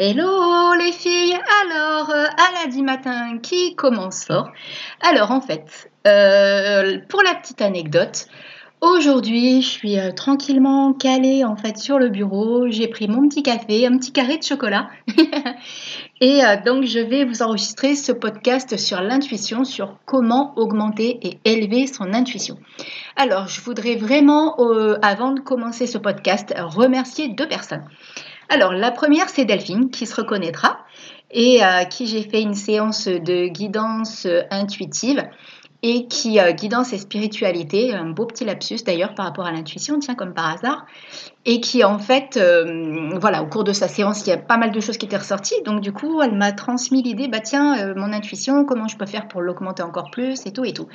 Hello les filles Alors, euh, à lundi matin qui commence fort. Alors en fait, euh, pour la petite anecdote, aujourd'hui je suis euh, tranquillement calée en fait sur le bureau. J'ai pris mon petit café, un petit carré de chocolat. et donc je vais vous enregistrer ce podcast sur l'intuition, sur comment augmenter et élever son intuition. Alors je voudrais vraiment, avant de commencer ce podcast, remercier deux personnes. Alors, la première, c'est Delphine qui se reconnaîtra et à euh, qui j'ai fait une séance de guidance euh, intuitive et qui, euh, guidance et spiritualité, un beau petit lapsus d'ailleurs par rapport à l'intuition, tiens, comme par hasard, et qui en fait, euh, voilà, au cours de sa séance, il y a pas mal de choses qui étaient ressorties, donc du coup, elle m'a transmis l'idée, bah tiens, euh, mon intuition, comment je peux faire pour l'augmenter encore plus, et tout, et tout.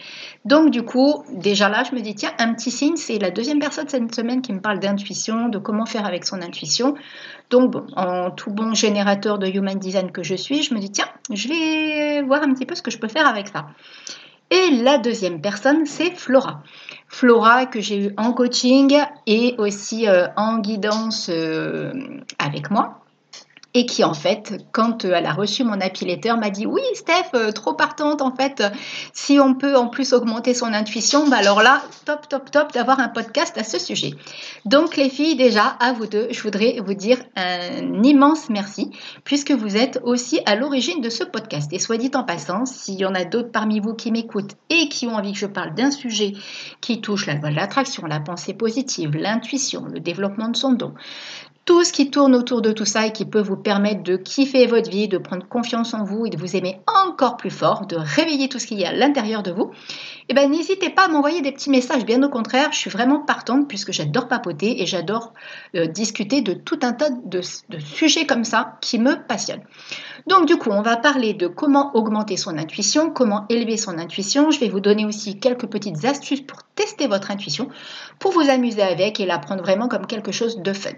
Donc du coup, déjà là, je me dis, tiens, un petit signe, c'est la deuxième personne cette semaine qui me parle d'intuition, de comment faire avec son intuition. Donc en tout bon générateur de human design que je suis, je me dis, tiens, je vais voir un petit peu ce que je peux faire avec ça. Et la deuxième personne, c'est Flora. Flora que j'ai eu en coaching et aussi euh, en guidance euh, avec moi et qui en fait, quand euh, elle a reçu mon happy letter, m'a dit oui Steph, euh, trop partante en fait, si on peut en plus augmenter son intuition, bah alors là, top, top, top d'avoir un podcast à ce sujet. Donc les filles, déjà, à vous deux, je voudrais vous dire un immense merci, puisque vous êtes aussi à l'origine de ce podcast. Et soit dit en passant, s'il y en a d'autres parmi vous qui m'écoutent et qui ont envie que je parle d'un sujet qui touche la loi de l'attraction, la pensée positive, l'intuition, le développement de son don, tout ce qui tourne autour de tout ça et qui peut vous permettre de kiffer votre vie, de prendre confiance en vous et de vous aimer encore plus fort, de réveiller tout ce qu'il y a à l'intérieur de vous, eh ben, n'hésitez pas à m'envoyer des petits messages. Bien au contraire, je suis vraiment partante puisque j'adore papoter et j'adore euh, discuter de tout un tas de, sujets comme ça qui me passionnent. Donc du coup, on va parler de comment augmenter son intuition, comment élever son intuition. Je vais vous donner aussi quelques petites astuces pour tester votre intuition, pour vous amuser avec et la prendre vraiment comme quelque chose de fun.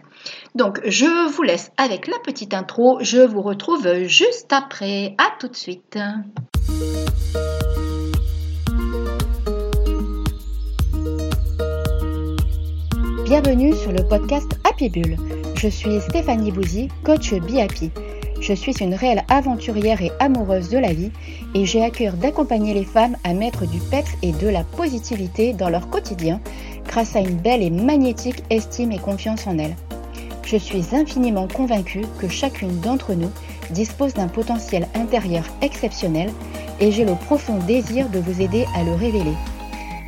Donc je vous laisse avec la petite intro. Je vous retrouve juste après. À tout de suite. Bienvenue sur le podcast Happy Bull. Je suis Stéphanie Bouzy, coach Be Happy. Je suis une réelle aventurière et amoureuse de la vie et j'ai à cœur d'accompagner les femmes à mettre du peps et de la positivité dans leur quotidien grâce à une belle et magnétique estime et confiance en elles. Je suis infiniment convaincue que chacune d'entre nous dispose d'un potentiel intérieur exceptionnel et j'ai le profond désir de vous aider à le révéler.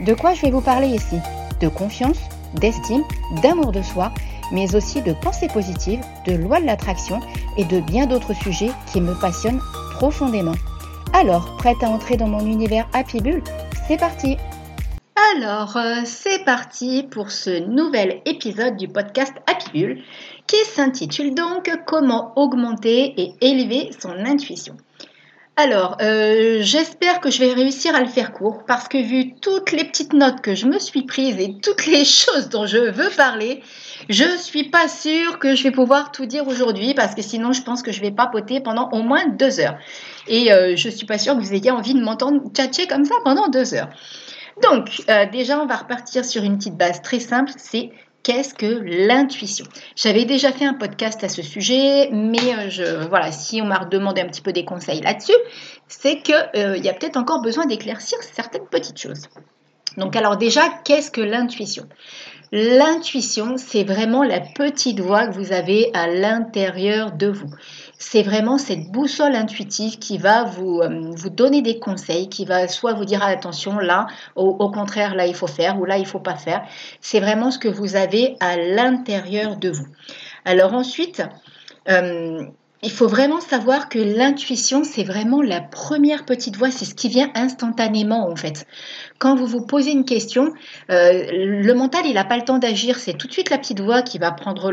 De quoi je vais vous parler ici? De confiance, d'estime, d'amour de soi mais aussi de pensée positive, de loi de l'attraction et de bien d'autres sujets qui me passionnent profondément. Alors, prête à entrer dans mon univers Happy Bull? C'est parti Alors, euh, c'est parti pour ce nouvel épisode du podcast Happy Qui s'intitule donc Comment augmenter et élever son intuition. Alors, euh, j'espère que je vais réussir à le faire court parce que vu toutes les petites notes que je me suis prises et toutes les choses dont je veux parler, je suis pas sûre que je vais pouvoir tout dire aujourd'hui parce que sinon je pense que je vais papoter pendant au moins deux heures. Et euh, je suis pas sûre que vous ayez envie de m'entendre tchatcher comme ça pendant deux heures. Donc, euh, déjà, on va repartir sur une petite base très simple, c'est qu'est-ce que l'intuition? J'avais déjà fait un podcast à ce sujet, mais euh, je, voilà, si on m'a demandé un petit peu des conseils là-dessus, c'est qu'il euh, y a peut-être encore besoin d'éclaircir certaines petites choses. Donc alors déjà, qu'est-ce que l'intuition? L'intuition, c'est vraiment la petite voix que vous avez à l'intérieur de vous c'est vraiment cette boussole intuitive qui va vous, euh, vous donner des conseils, qui va soit vous dire attention là, au, contraire là il faut faire ou là il faut pas faire. C'est vraiment ce que vous avez à l'intérieur de vous. Alors ensuite, euh, il faut vraiment savoir que l'intuition, c'est vraiment la première petite voix, c'est ce qui vient instantanément en fait. Quand vous vous posez une question, euh, le mental, il n'a pas le temps d'agir, c'est tout de suite la petite voix qui va prendre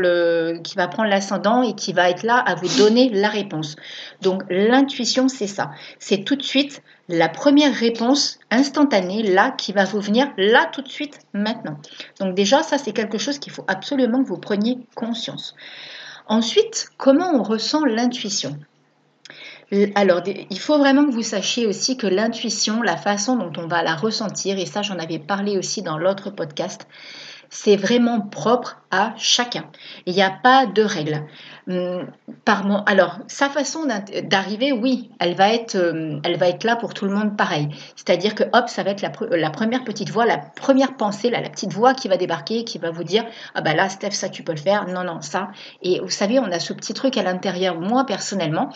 qui va prendre l'ascendant et qui va être là à vous donner la réponse. Donc l'intuition, c'est ça, c'est tout de suite la première réponse instantanée là qui va vous venir là tout de suite maintenant. Donc déjà, ça c'est quelque chose qu'il faut absolument que vous preniez conscience. Ensuite, comment on ressent l'intuition? Alors, il faut vraiment que vous sachiez aussi que l'intuition, la façon dont on va la ressentir, et ça j'en avais parlé aussi dans l'autre podcast, c'est vraiment propre à chacun. Il n'y a pas de règle. Hum, alors, sa façon d'arriver, oui, elle va, être, euh, elle va être là pour tout le monde pareil. C'est-à-dire que, hop, ça va être la, première petite voix, la première pensée, la petite voix qui va débarquer, qui va vous dire Ah bah là, Steph, ça tu peux le faire. Non, non, ça. Et vous savez, on a ce petit truc à l'intérieur. Moi, personnellement,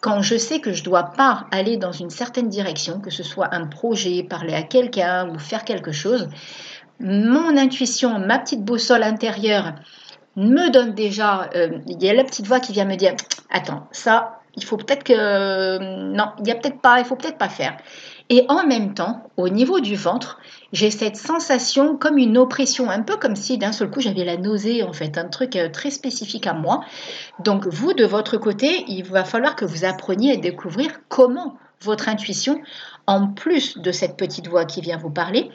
quand je sais que je dois pas aller dans une certaine direction, que ce soit un projet, parler à quelqu'un ou faire quelque chose, mon intuition, ma petite boussole intérieure me donne déjà, euh, il y a la petite voix qui vient me dire, attends, ça, il faut peut-être que, non, il y a peut-être pas, il faut peut-être pas faire. Et en même temps, au niveau du ventre, j'ai cette sensation comme une oppression, un peu comme si d'un seul coup j'avais la nausée, en fait, un truc euh, très spécifique à moi. Donc vous, de votre côté, il va falloir que vous appreniez à découvrir comment votre intuition, en plus de cette petite voix qui vient vous parler,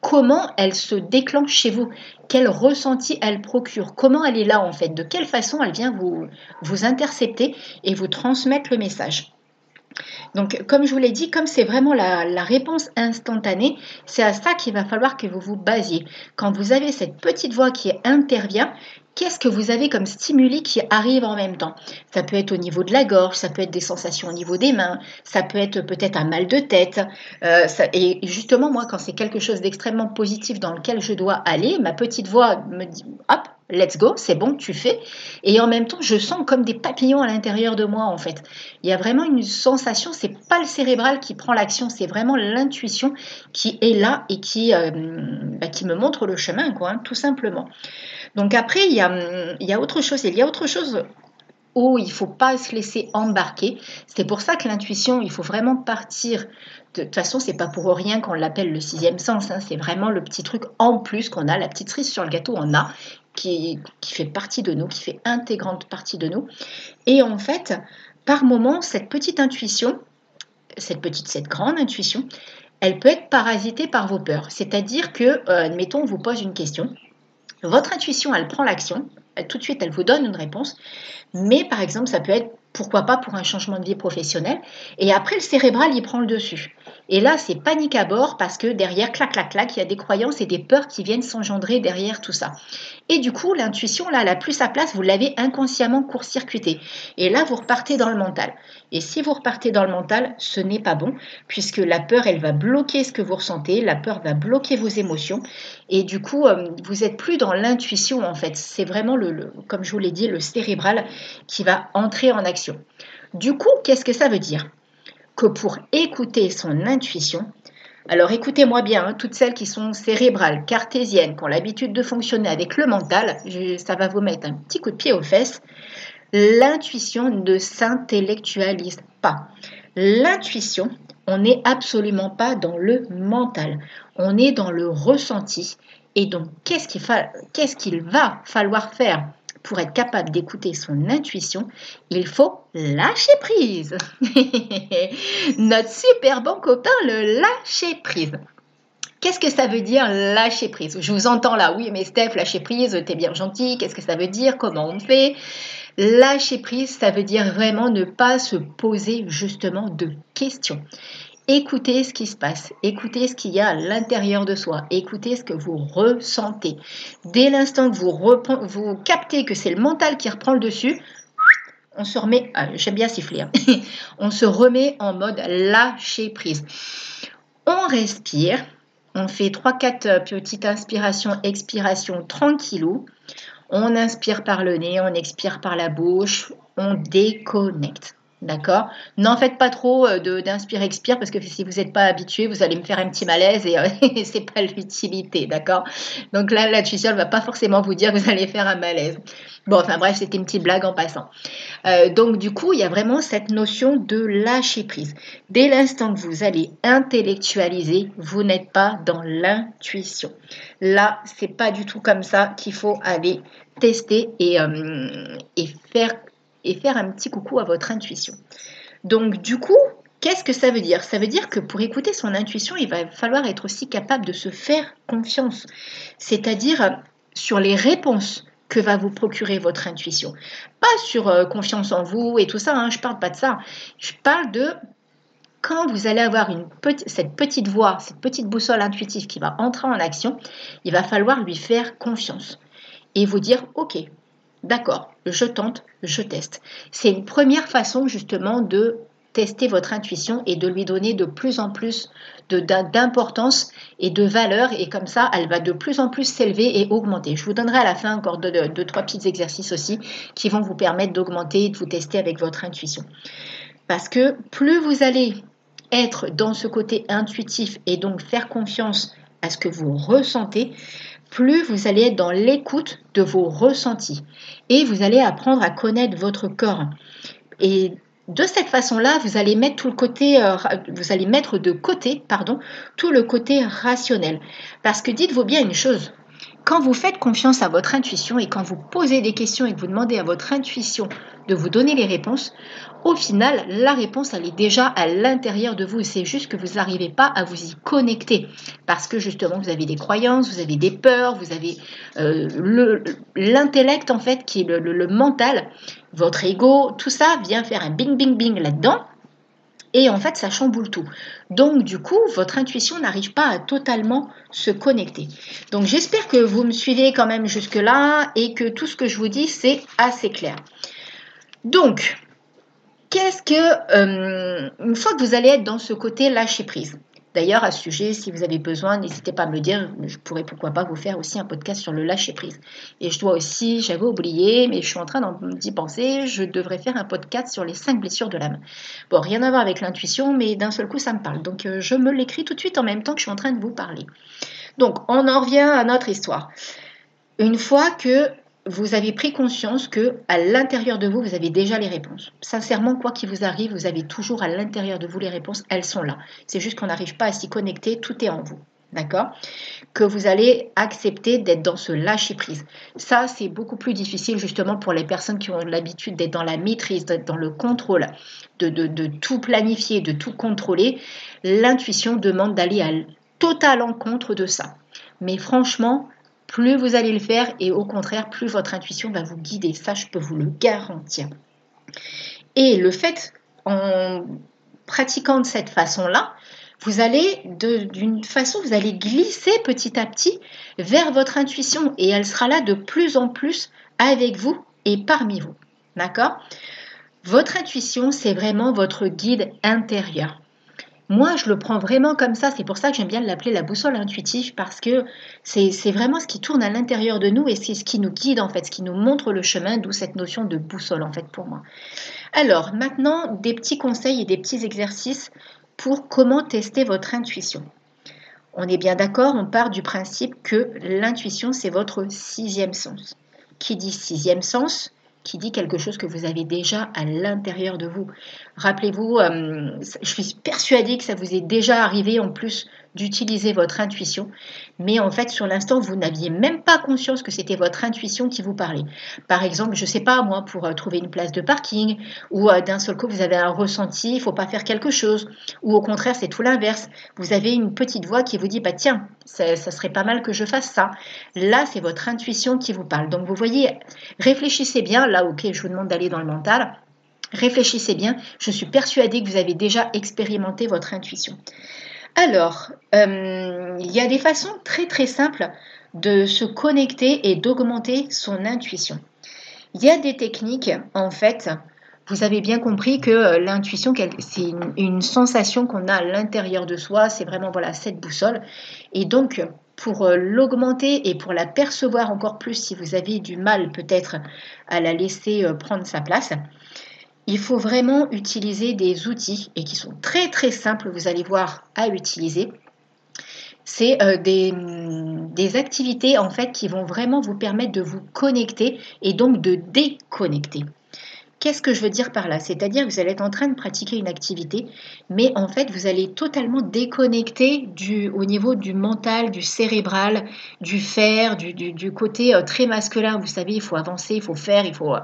comment elle se déclenche chez vous, quel ressenti elle procure, comment elle est là en fait, de quelle façon elle vient vous, vous intercepter et vous transmettre le message? Donc, comme je vous l'ai dit, comme c'est vraiment la, réponse instantanée, c'est à ça qu'il va falloir que vous vous basiez. Quand vous avez cette petite voix qui intervient, qu'est-ce que vous avez comme stimuli qui arrivent en même temps? Ça peut être au niveau de la gorge, ça peut être des sensations au niveau des mains, ça peut être peut-être un mal de tête. Euh, et justement, moi, quand c'est quelque chose d'extrêmement positif dans lequel je dois aller, ma petite voix me dit, hop, let's go, c'est bon, tu fais. Et en même temps, je sens comme des papillons à l'intérieur de moi, en fait. Il y a vraiment une sensation, c'est pas le cérébral qui prend l'action, c'est vraiment l'intuition qui est là et qui, euh, bah, qui me montre le chemin, quoi, hein, tout simplement. Donc après, il y a, autre chose. Il y a autre chose où il ne faut pas se laisser embarquer. C'est pour ça que l'intuition, il faut vraiment partir. De, toute façon, c'est pas pour rien qu'on l'appelle le sixième sens. Hein. C'est vraiment le petit truc en plus qu'on a, la petite cerise sur le gâteau, on a, qui, fait partie de nous, qui fait intégrante partie de nous. Et en fait, par moment, cette petite intuition, cette grande intuition, elle peut être parasitée par vos peurs. C'est-à-dire que, euh, admettons, on vous pose une question votre intuition, elle prend l'action, tout de suite, elle vous donne une réponse, mais par exemple, ça peut être pourquoi pas pour un changement de vie professionnelle, et après, le cérébral, il prend le dessus. Et là, c'est panique à bord parce que derrière, clac, clac, clac, il y a des croyances et des peurs qui viennent s'engendrer derrière tout ça. Et du coup, l'intuition, là, elle a plus sa place, vous l'avez inconsciemment court-circuité. Et là, vous repartez dans le mental. Et si vous repartez dans le mental, ce n'est pas bon, puisque la peur, elle va bloquer ce que vous ressentez, la peur va bloquer vos émotions. Et du coup, euh, vous n'êtes plus dans l'intuition, en fait. C'est vraiment, le, comme je vous l'ai dit, le cérébral qui va entrer en action. Du coup, qu'est-ce que ça veut dire? Que pour écouter son intuition, alors écoutez-moi bien, hein, toutes celles qui sont cérébrales, cartésiennes, qui ont l'habitude de fonctionner avec le mental, ça va vous mettre un petit coup de pied aux fesses. L'intuition ne s'intellectualise pas. L'intuition, on n'est absolument pas dans le mental, on est dans le ressenti. Et donc, qu'est-ce qu'il va falloir faire pour être capable d'écouter son intuition, il faut lâcher prise. Notre super bon copain, le lâcher prise. Qu'est-ce que ça veut dire lâcher prise? Je vous entends là, oui, mais Steph, lâcher prise, t'es bien gentil, qu'est-ce que ça veut dire? Comment on fait? Lâcher prise, ça veut dire vraiment ne pas se poser justement de questions. Écoutez ce qui se passe, écoutez ce qu'il y a à l'intérieur de soi, écoutez ce que vous ressentez. Dès l'instant que vous, captez que c'est le mental qui reprend le dessus, on se remet, j'aime bien siffler, hein. on se remet en mode lâcher prise. On respire, on fait 3-4 petites inspirations, expirations tranquillou. On inspire par le nez, on expire par la bouche, on déconnecte. D'accord N'en faites pas trop euh, d'inspire-expire parce que si vous n'êtes pas habitué, vous allez me faire un petit malaise et, euh, n'est pas l'utilité. D'accord? Donc là, l'intuition ne va pas forcément vous dire que vous allez faire un malaise. Bon, enfin bref, c'était une petite blague en passant. Euh, donc du coup, il y a vraiment cette notion de lâcher prise. Dès l'instant que vous allez intellectualiser, vous n'êtes pas dans l'intuition. Là, c'est pas du tout comme ça qu'il faut aller tester et, et faire et faire un petit coucou à votre intuition. Donc du coup, qu'est-ce que ça veut dire? Ça veut dire que pour écouter son intuition, il va falloir être aussi capable de se faire confiance, c'est-à-dire sur les réponses que va vous procurer votre intuition. Pas sur euh, confiance en vous et tout ça, hein, je parle pas de ça. Je parle de quand vous allez avoir une cette petite voix, cette petite boussole intuitive qui va entrer en action, il va falloir lui faire confiance et vous dire, OK, d'accord, je tente, je teste. C'est une première façon justement de tester votre intuition et de lui donner de plus en plus d'importance et de valeur et comme ça elle va de plus en plus s'élever et augmenter. Je vous donnerai à la fin encore deux, trois petits exercices aussi qui vont vous permettre d'augmenter et de vous tester avec votre intuition. Parce que plus vous allez être dans ce côté intuitif et donc faire confiance à ce que vous ressentez, plus vous allez être dans l'écoute de vos ressentis et vous allez apprendre à connaître votre corps. Et de cette façon-là, vous allez mettre tout le côté, euh, vous allez mettre de côté, pardon, tout le côté rationnel. Parce que dites-vous bien une chose, quand vous faites confiance à votre intuition et quand vous posez des questions et que vous demandez à votre intuition de vous donner les réponses, au final, la réponse, elle est déjà à l'intérieur de vous. C'est juste que vous n'arrivez pas à vous y connecter parce que justement, vous avez des croyances, vous avez des peurs, vous avez euh, l'intellect, en fait, qui est le, le mental, votre ego, tout ça vient faire un bing, bing, bing là-dedans et en fait, ça chamboule tout. Donc, du coup, votre intuition n'arrive pas à totalement se connecter. Donc, j'espère que vous me suivez quand même jusque-là et que tout ce que je vous dis, c'est assez clair. Donc, qu'est-ce que, euh, une fois que vous allez être dans ce côté lâcher prise, D'ailleurs, à ce sujet, si vous avez besoin, n'hésitez pas à me le dire. Je pourrais pourquoi pas vous faire aussi un podcast sur le lâcher prise. Et je dois aussi, j'avais oublié, mais je suis en train d'y penser, je devrais faire un podcast sur les cinq blessures de l'âme. Bon, rien à voir avec l'intuition, mais d'un seul coup, ça me parle. Donc, euh, je me l'écris tout de suite en même temps que je suis en train de vous parler. Donc, on en revient à notre histoire. Une fois que vous avez pris conscience que à l'intérieur de vous, vous avez déjà les réponses. Sincèrement, quoi qu'il vous arrive, vous avez toujours à l'intérieur de vous les réponses, elles sont là. C'est juste qu'on n'arrive pas à s'y connecter, tout est en vous. D'accord? Que vous allez accepter d'être dans ce lâcher-prise. Ça, c'est beaucoup plus difficile justement pour les personnes qui ont l'habitude d'être dans la maîtrise, d'être dans le contrôle, de, tout planifier, de tout contrôler. L'intuition demande d'aller à total encontre de ça. Mais franchement, plus vous allez le faire et au contraire, plus votre intuition va vous guider. Ça, je peux vous le garantir. Et le fait, en pratiquant de cette façon-là, vous allez, d'une façon, vous allez glisser petit à petit vers votre intuition et elle sera là de plus en plus avec vous et parmi vous. D'accord? Votre intuition, c'est vraiment votre guide intérieur. Moi, je le prends vraiment comme ça. C'est pour ça que j'aime bien l'appeler la boussole intuitive parce que c'est vraiment ce qui tourne à l'intérieur de nous et c'est ce qui nous guide en fait, ce qui nous montre le chemin, d'où cette notion de boussole en fait pour moi. Alors maintenant, des petits conseils et des petits exercices pour comment tester votre intuition. On est bien d'accord, on part du principe que l'intuition, c'est votre sixième sens. Qui dit sixième sens qui dit quelque chose que vous avez déjà à l'intérieur de vous. Rappelez-vous, euh, je suis persuadée que ça vous est déjà arrivé en plus d'utiliser votre intuition, mais en fait sur l'instant vous n'aviez même pas conscience que c'était votre intuition qui vous parlait. Par exemple, je ne sais pas moi pour euh, trouver une place de parking ou euh, d'un seul coup vous avez un ressenti, il faut pas faire quelque chose, ou au contraire c'est tout l'inverse. Vous avez une petite voix qui vous dit bah tiens ça, ça serait pas mal que je fasse ça. Là c'est votre intuition qui vous parle. Donc vous voyez, réfléchissez bien. Là ok je vous demande d'aller dans le mental. Réfléchissez bien, je suis persuadée que vous avez déjà expérimenté votre intuition. Alors, euh, il y a des façons très très simples de se connecter et d'augmenter son intuition. Il y a des techniques, en fait, vous avez bien compris que euh, l'intuition, c'est une, sensation qu'on a à l'intérieur de soi, c'est vraiment voilà cette boussole. Et donc, pour euh, l'augmenter et pour la percevoir encore plus, si vous avez du mal peut-être à la laisser prendre sa place, il faut vraiment utiliser des outils et qui sont très très simples, vous allez voir, à utiliser. C'est euh, des, des, activités en fait qui vont vraiment vous permettre de vous connecter et donc de déconnecter. Qu'est-ce que je veux dire par là? C'est-à-dire que vous allez être en train de pratiquer une activité, mais en fait, vous allez totalement déconnecter au niveau du mental, du cérébral, du faire, du, côté euh, très masculin. Vous savez, il faut avancer, il faut faire, il faut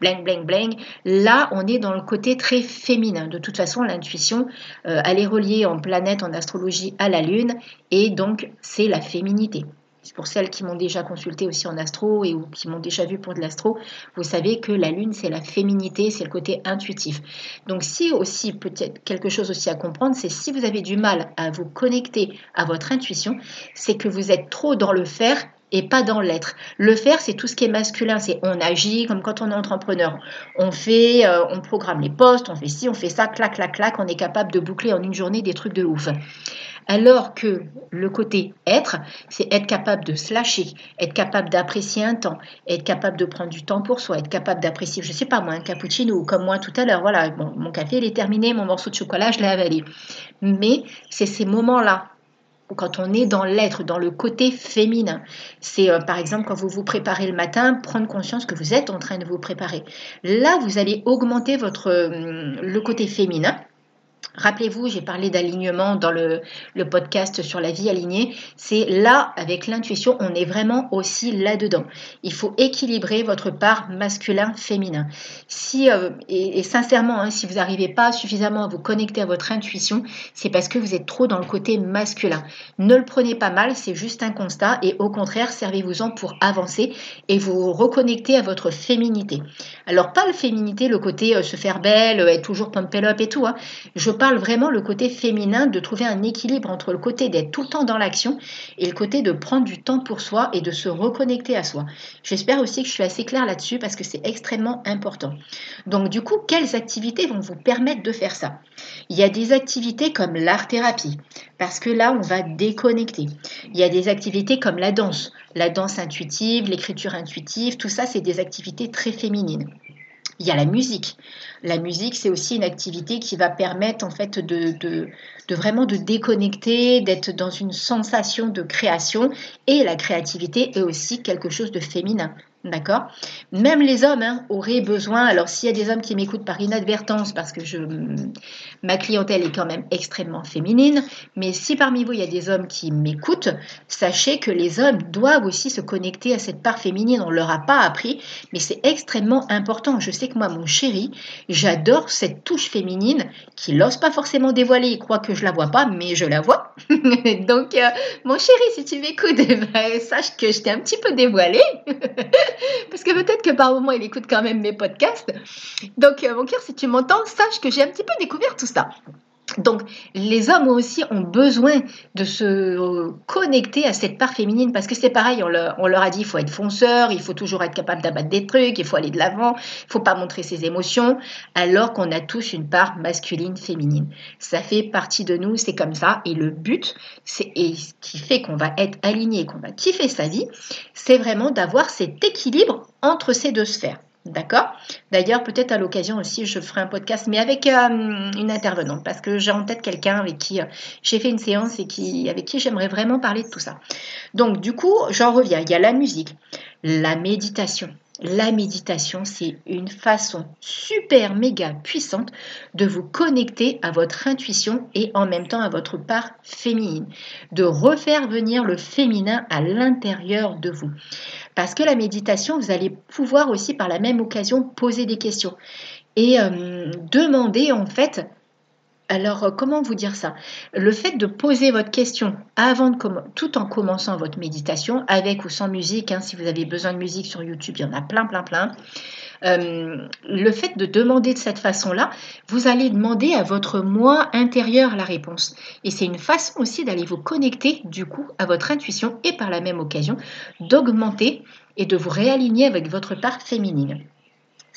bling, bling, bling. Là, on est dans le côté très féminin. De toute façon, l'intuition, euh, elle est reliée en planète, en astrologie à la Lune, et donc c'est la féminité. Pour celles qui m'ont déjà consulté aussi en astro et ou qui m'ont déjà vu pour de l'astro, vous savez que la lune, c'est la féminité, c'est le côté intuitif. Donc si aussi, peut-être quelque chose aussi à comprendre, c'est si vous avez du mal à vous connecter à votre intuition, c'est que vous êtes trop dans le faire et pas dans l'être. Le faire, c'est tout ce qui est masculin, c'est on agit comme quand on est entrepreneur. On fait, euh, on programme les postes, on fait ci, on fait ça, clac, clac, clac, on est capable de boucler en une journée des trucs de ouf. Alors que le côté être, c'est être capable de se lâcher, être capable d'apprécier un temps, être capable de prendre du temps pour soi, être capable d'apprécier, je sais pas moi, un cappuccino comme moi tout à l'heure. Voilà, mon café il est terminé, mon morceau de chocolat je l'ai avalé. Mais c'est ces moments-là quand on est dans l'être, dans le côté féminin. C'est euh, par exemple quand vous vous préparez le matin, prendre conscience que vous êtes en train de vous préparer. Là, vous allez augmenter votre, euh, le côté féminin Rappelez-vous, j'ai parlé d'alignement dans le, podcast sur la vie alignée. C'est là, avec l'intuition, on est vraiment aussi là-dedans. Il faut équilibrer votre part masculin-féminin. Si, euh, et, sincèrement, hein, si vous n'arrivez pas suffisamment à vous connecter à votre intuition, c'est parce que vous êtes trop dans le côté masculin. Ne le prenez pas mal, c'est juste un constat. Et au contraire, servez-vous-en pour avancer et vous reconnecter à votre féminité. Alors, pas le féminité, le côté euh, se faire belle, être toujours pump up et tout. Hein. Je parle vraiment le côté féminin, de trouver un équilibre entre le côté d'être tout le temps dans l'action et le côté de prendre du temps pour soi et de se reconnecter à soi. J'espère aussi que je suis assez claire là-dessus parce que c'est extrêmement important. Donc du coup, quelles activités vont vous permettre de faire ça? Il y a des activités comme l'art-thérapie, parce que là, on va déconnecter. Il y a des activités comme la danse, la danse intuitive, l'écriture intuitive, tout ça, c'est des activités très féminines. Il y a la musique. La musique, c'est aussi une activité qui va permettre en fait de, vraiment de déconnecter, d'être dans une sensation de création. Et la créativité est aussi quelque chose de féminin. D'accord? Même les hommes hein, auraient besoin, alors s'il y a des hommes qui m'écoutent par inadvertance, parce que je, ma clientèle est quand même extrêmement féminine, mais si parmi vous il y a des hommes qui m'écoutent, sachez que les hommes doivent aussi se connecter à cette part féminine. On ne leur a pas appris, mais c'est extrêmement important. Je sais que moi, mon chéri, j'adore cette touche féminine qu'il n'ose pas forcément dévoiler, il croit que je la vois pas, mais je la vois. Donc, euh, mon chéri, si tu m'écoutes, eh ben, sache que je t'ai un petit peu dévoilé. parce que peut-être que par moment il écoute quand même mes podcasts. Donc, euh, mon cœur, si tu m'entends, sache que j'ai un petit peu découvert tout ça. Donc, les hommes aussi ont besoin de se connecter à cette part féminine parce que c'est pareil, on leur, a dit il faut être fonceur, il faut toujours être capable d'abattre des trucs, il faut aller de l'avant, il faut pas montrer ses émotions, alors qu'on a tous une part masculine, féminine. Ça fait partie de nous, c'est comme ça. Et le but, c'est et ce qui fait qu'on va être aligné, qu'on va kiffer sa vie, c'est vraiment d'avoir cet équilibre entre ces deux sphères. D'accord D'ailleurs, peut-être à l'occasion aussi, je ferai un podcast, mais avec euh, une intervenante, parce que j'ai en tête quelqu'un avec qui euh, j'ai fait une séance et qui, avec qui j'aimerais vraiment parler de tout ça. Donc, du coup, j'en reviens. Il y a la musique, la méditation. La méditation, c'est une façon super méga puissante de vous connecter à votre intuition et en même temps à votre part féminine, de refaire venir le féminin à l'intérieur de vous. Parce que la méditation, vous allez pouvoir aussi par la même occasion poser des questions et euh, demander en fait alors, euh, comment vous dire ça? Le fait de poser votre question avant de tout en commençant votre méditation, avec ou sans musique, hein, si vous avez besoin de musique sur YouTube, il y en a plein, plein, plein. Euh, le fait de demander de cette façon-là, vous allez demander à votre moi intérieur la réponse. Et c'est une façon aussi d'aller vous connecter du coup à votre intuition et par la même occasion d'augmenter et de vous réaligner avec votre part féminine.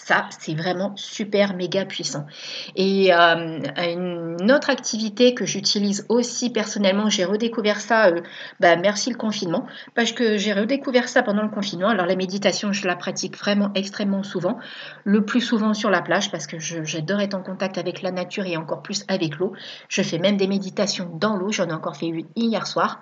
Ça, c'est vraiment super méga puissant. Et euh, une autre activité que j'utilise aussi personnellement, j'ai redécouvert ça, euh, bah, merci le confinement, parce que j'ai redécouvert ça pendant le confinement. Alors la méditation, je la pratique vraiment extrêmement souvent, le plus souvent sur la plage, parce que j'adore être en contact avec la nature et encore plus avec l'eau. Je fais même des méditations dans l'eau, j'en ai encore fait une hier soir.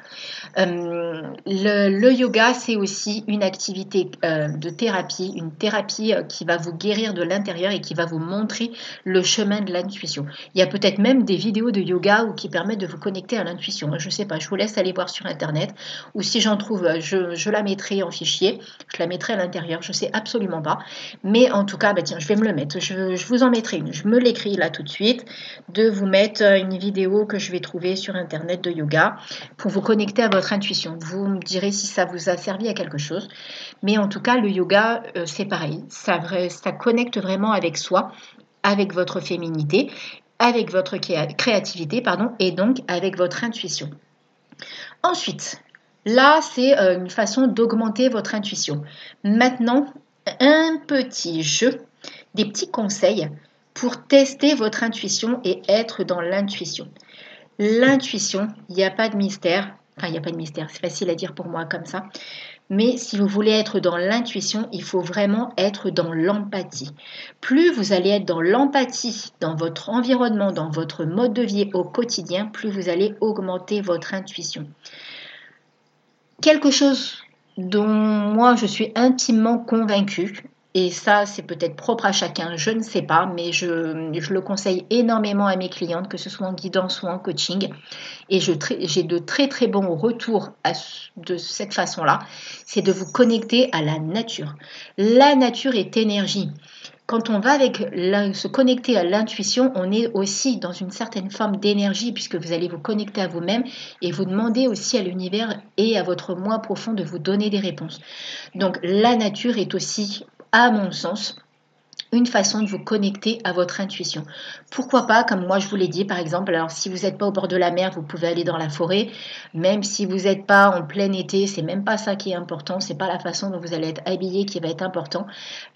Euh, le, yoga, c'est aussi une activité de thérapie, une thérapie qui va vous guérir de l'intérieur et qui va vous montrer le chemin de l'intuition. Il y a peut-être même des vidéos de yoga ou qui permettent de vous connecter à l'intuition. Je ne sais pas, je vous laisse aller voir sur internet ou si j'en trouve, je, la mettrai en fichier, je la mettrai à l'intérieur, je ne sais absolument pas. Mais en tout cas, bah tiens, je vais me le mettre. Je, je vous en mettrai une. Je me l'écris là tout de suite de vous mettre une vidéo que je vais trouver sur internet de yoga pour vous connecter à votre intuition. Vous me direz si ça vous a servi à quelque chose. Mais en tout cas, le yoga, euh, c'est pareil. Ça, ça connecte vraiment avec soi, avec votre féminité, avec votre créativité, pardon, et donc avec votre intuition. Ensuite, là, c'est euh, une façon d'augmenter votre intuition. Maintenant, un petit jeu, des petits conseils pour tester votre intuition et être dans l'intuition. L'intuition, il n'y a pas de mystère. Enfin, il n'y a pas de mystère, c'est facile à dire pour moi comme ça. Mais si vous voulez être dans l'intuition, il faut vraiment être dans l'empathie. Plus vous allez être dans l'empathie dans votre environnement, dans votre mode de vie au quotidien, plus vous allez augmenter votre intuition. Quelque chose dont moi je suis intimement convaincue, et ça, c'est peut-être propre à chacun, je ne sais pas, mais je, le conseille énormément à mes clientes, que ce soit en guidance ou en coaching. Et j'ai de très très bons retours de cette façon-là. C'est de vous connecter à la nature. La nature est énergie. Quand on va avec se connecter à l'intuition, on est aussi dans une certaine forme d'énergie puisque vous allez vous connecter à vous-même et vous demander aussi à l'univers et à votre moi profond de vous donner des réponses. Donc la nature est aussi à mon sens, une façon de vous connecter à votre intuition. Pourquoi pas, comme moi je vous l'ai dit, par exemple, alors si vous n'êtes pas au bord de la mer, vous pouvez aller dans la forêt, même si vous n'êtes pas en plein été, c'est même pas ça qui est important, c'est pas la façon dont vous allez être habillé qui va être important.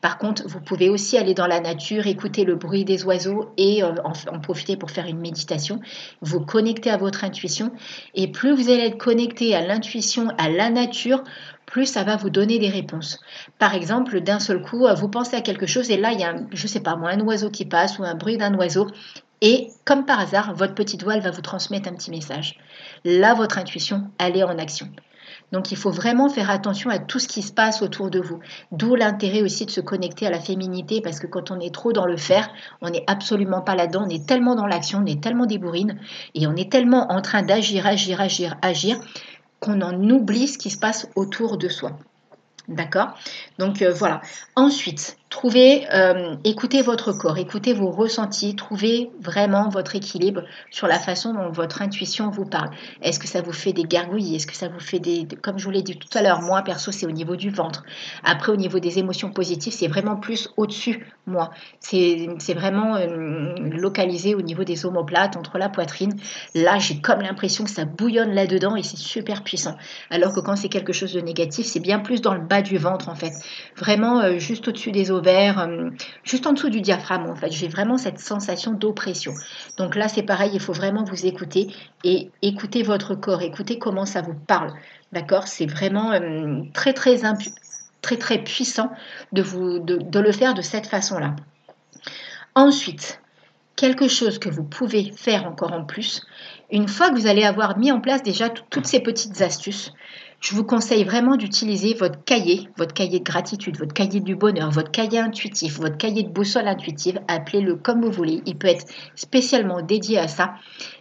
Par contre, vous pouvez aussi aller dans la nature, écouter le bruit des oiseaux et euh, en, profiter pour faire une méditation, vous connecter à votre intuition. Et plus vous allez être connecté à l'intuition, à la nature, plus ça va vous donner des réponses. Par exemple, d'un seul coup, vous pensez à quelque chose et là, il y a, je ne sais pas moi, un oiseau qui passe ou un bruit d'un oiseau. Et comme par hasard, votre petite voix va vous transmettre un petit message. Là, votre intuition, elle est en action. Donc il faut vraiment faire attention à tout ce qui se passe autour de vous. D'où l'intérêt aussi de se connecter à la féminité parce que quand on est trop dans le faire, on n'est absolument pas là-dedans, on est tellement dans l'action, on est tellement des bourrines et on est tellement en train d'agir, agir, agir, agir qu'on en oublie ce qui se passe autour de soi. D'accord? Donc euh, voilà. Ensuite, Trouvez, euh, écoutez votre corps, écoutez vos ressentis, trouvez vraiment votre équilibre sur la façon dont votre intuition vous parle. Est-ce que ça vous fait des gargouilles? Est-ce que ça vous fait des... Comme je vous l'ai dit tout à l'heure, moi perso c'est au niveau du ventre. Après au niveau des émotions positives, c'est vraiment plus au-dessus, moi. C'est vraiment euh, localisé au niveau des omoplates, entre la poitrine. Là j'ai comme l'impression que ça bouillonne là-dedans et c'est super puissant. Alors que quand c'est quelque chose de négatif, c'est bien plus dans le bas du ventre en fait. Vraiment euh, juste au-dessus des ovaires, euh, juste en dessous du diaphragme en fait. J'ai vraiment cette sensation d'oppression. Donc là c'est pareil, il faut vraiment vous écouter et écouter votre corps, écouter comment ça vous parle. D'accord? C'est vraiment euh, très très très très puissant de, vous, de le faire de cette façon-là. Ensuite, quelque chose que vous pouvez faire encore en plus, une fois que vous allez avoir mis en place déjà toutes ces petites astuces, je vous conseille vraiment d'utiliser votre cahier, votre cahier de gratitude, votre cahier du bonheur, votre cahier intuitif, votre cahier de boussole intuitive, appelez-le comme vous voulez. Il peut être spécialement dédié à ça,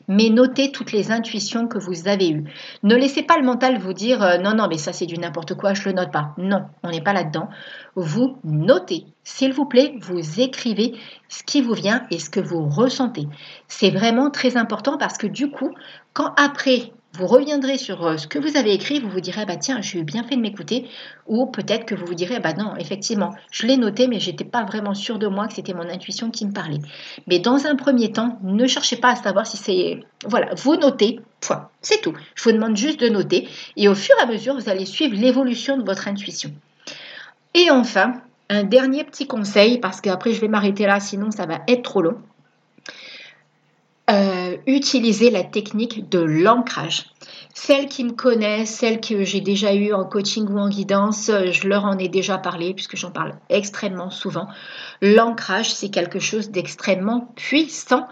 mais notez toutes les intuitions que vous avez eues. Ne laissez pas le mental vous dire euh, non, non, mais ça c'est du n'importe quoi, je le note pas. Non, on n'est pas là-dedans. Vous notez, s'il vous plaît, vous écrivez ce qui vous vient et ce que vous ressentez. C'est vraiment très important parce que du coup, quand après vous reviendrez sur euh, ce que vous avez écrit, vous vous direz, bah tiens, j'ai eu bien fait de m'écouter, ou peut-être que vous vous direz, bah non, effectivement, je l'ai noté, mais j'étais pas vraiment sûre de moi que c'était mon intuition qui me parlait. Mais dans un premier temps, ne cherchez pas à savoir si c'est, voilà, vous notez, point, c'est tout. Je vous demande juste de noter, et au fur et à mesure, vous allez suivre l'évolution de votre intuition. Et enfin, un dernier petit conseil, parce qu'après je vais m'arrêter là, sinon ça va être trop long. Euh, utiliser la technique de l'ancrage. Celles qui me connaissent, celles que j'ai déjà eues en coaching ou en guidance, euh, je leur en ai déjà parlé puisque j'en parle extrêmement souvent. L'ancrage, c'est quelque chose d'extrêmement puissant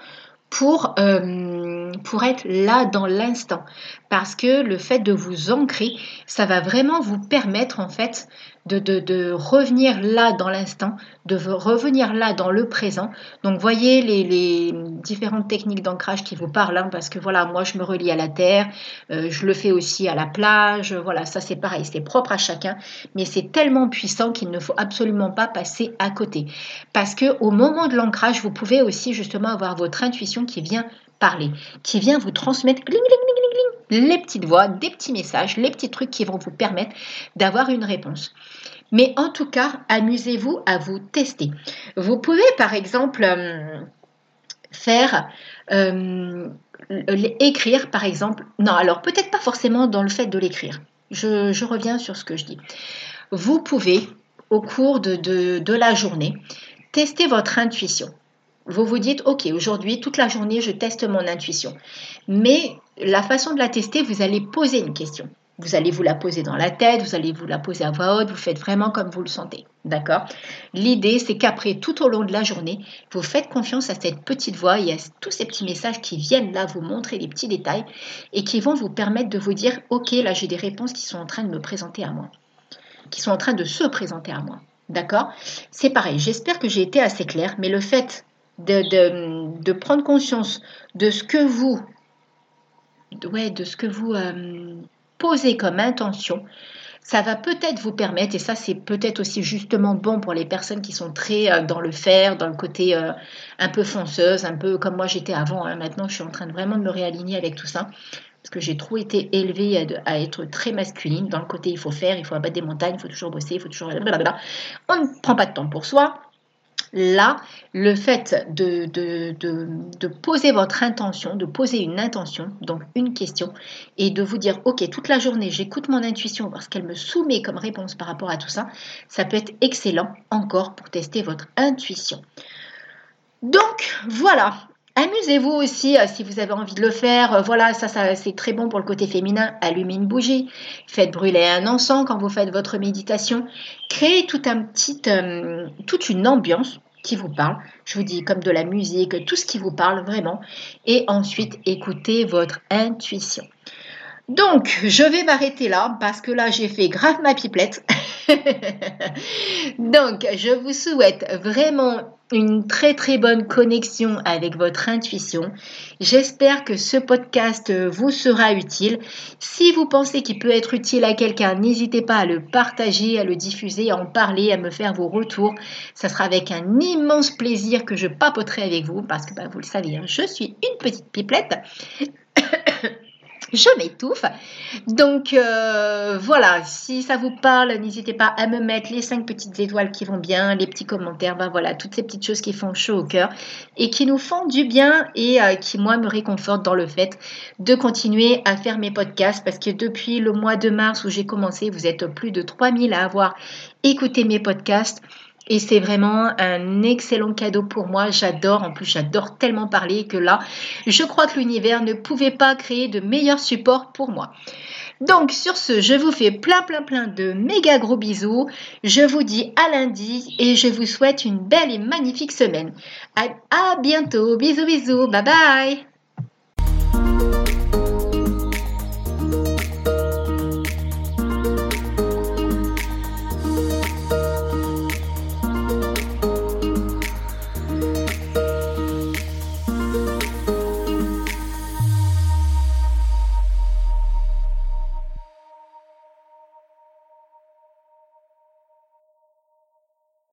pour, euh, pour être là dans l'instant. Parce que le fait de vous ancrer, ça va vraiment vous permettre en fait de, revenir là dans l'instant, de revenir là dans le présent. Donc voyez les, différentes techniques d'ancrage qui vous parlent, hein, parce que voilà, moi je me relie à la terre, euh, je le fais aussi à la plage, voilà, ça c'est pareil, c'est propre à chacun, mais c'est tellement puissant qu'il ne faut absolument pas passer à côté. Parce que au moment de l'ancrage, vous pouvez aussi justement avoir votre intuition qui vient parler, qui vient vous transmettre les petites voix, des petits messages, les petits trucs qui vont vous permettre d'avoir une réponse. Mais en tout cas, amusez-vous à vous tester. Vous pouvez par exemple euh, faire euh, écrire par exemple. Non, alors peut-être pas forcément dans le fait de l'écrire. Je, reviens sur ce que je dis. Vous pouvez, au cours de la journée, tester votre intuition. Vous vous dites, OK, aujourd'hui, toute la journée, je teste mon intuition. Mais la façon de la tester, vous allez poser une question. Vous allez vous la poser dans la tête, vous allez vous la poser à voix haute, vous faites vraiment comme vous le sentez. D'accord? L'idée, c'est qu'après, tout au long de la journée, vous faites confiance à cette petite voix et à tous ces petits messages qui viennent là vous montrer les petits détails et qui vont vous permettre de vous dire, OK, là, j'ai des réponses qui sont en train de me présenter à moi, qui sont en train de se présenter à moi. D'accord? C'est pareil, j'espère que j'ai été assez claire, mais le fait de, prendre conscience de ce que vous, ouais, de ce que vous euh, posez comme intention, ça va peut-être vous permettre, et ça c'est peut-être aussi justement bon pour les personnes qui sont très euh, dans le faire, dans le côté euh, un peu fonceuse, un peu comme moi j'étais avant. Hein. Maintenant je suis en train de vraiment de me réaligner avec tout ça. Parce que j'ai trop été élevée à, être très masculine. Dans le côté, il faut faire, il faut abattre des montagnes, il faut toujours bosser, il faut toujours. On ne prend pas de temps pour soi. Là, le fait de, de, poser votre intention, de poser une intention, donc une question, et de vous dire, OK, toute la journée, j'écoute mon intuition, parce qu'elle me soumet comme réponse par rapport à tout ça, ça peut être excellent encore pour tester votre intuition. Donc, voilà, Amusez-vous aussi euh, si vous avez envie de le faire. Euh, voilà, ça, c'est très bon pour le côté féminin. Allumez une bougie, faites brûler un encens quand vous faites votre méditation. Créez tout un petit, euh, toute une ambiance qui vous parle. Je vous dis comme de la musique, tout ce qui vous parle vraiment. Et ensuite, écoutez votre intuition. Donc, je vais m'arrêter là parce que là, j'ai fait grave ma pipelette. Donc, je vous souhaite vraiment une très très bonne connexion avec votre intuition. J'espère que ce podcast vous sera utile. Si vous pensez qu'il peut être utile à quelqu'un, n'hésitez pas à le partager, à le diffuser, à en parler, à me faire vos retours. Ça sera avec un immense plaisir que je papoterai avec vous parce que bah, vous le savez, hein, je suis une petite pipelette je m'étouffe. Donc euh, voilà, si ça vous parle, n'hésitez pas à me mettre les cinq petites étoiles qui vont bien, les petits commentaires, ben voilà, toutes ces petites choses qui font chaud au cœur et qui nous font du bien et euh, qui moi me réconfortent dans le fait de continuer à faire mes podcasts parce que depuis le mois de mars où j'ai commencé, vous êtes plus de 3000 à avoir écouté mes podcasts. Et c'est vraiment un excellent cadeau pour moi. J'adore, en plus j'adore tellement parler que là, je crois que l'univers ne pouvait pas créer de meilleur support pour moi. Donc sur ce, je vous fais plein plein plein de méga gros bisous. Je vous dis à lundi et je vous souhaite une belle et magnifique semaine. À, bientôt. Bisous bisous. Bye bye.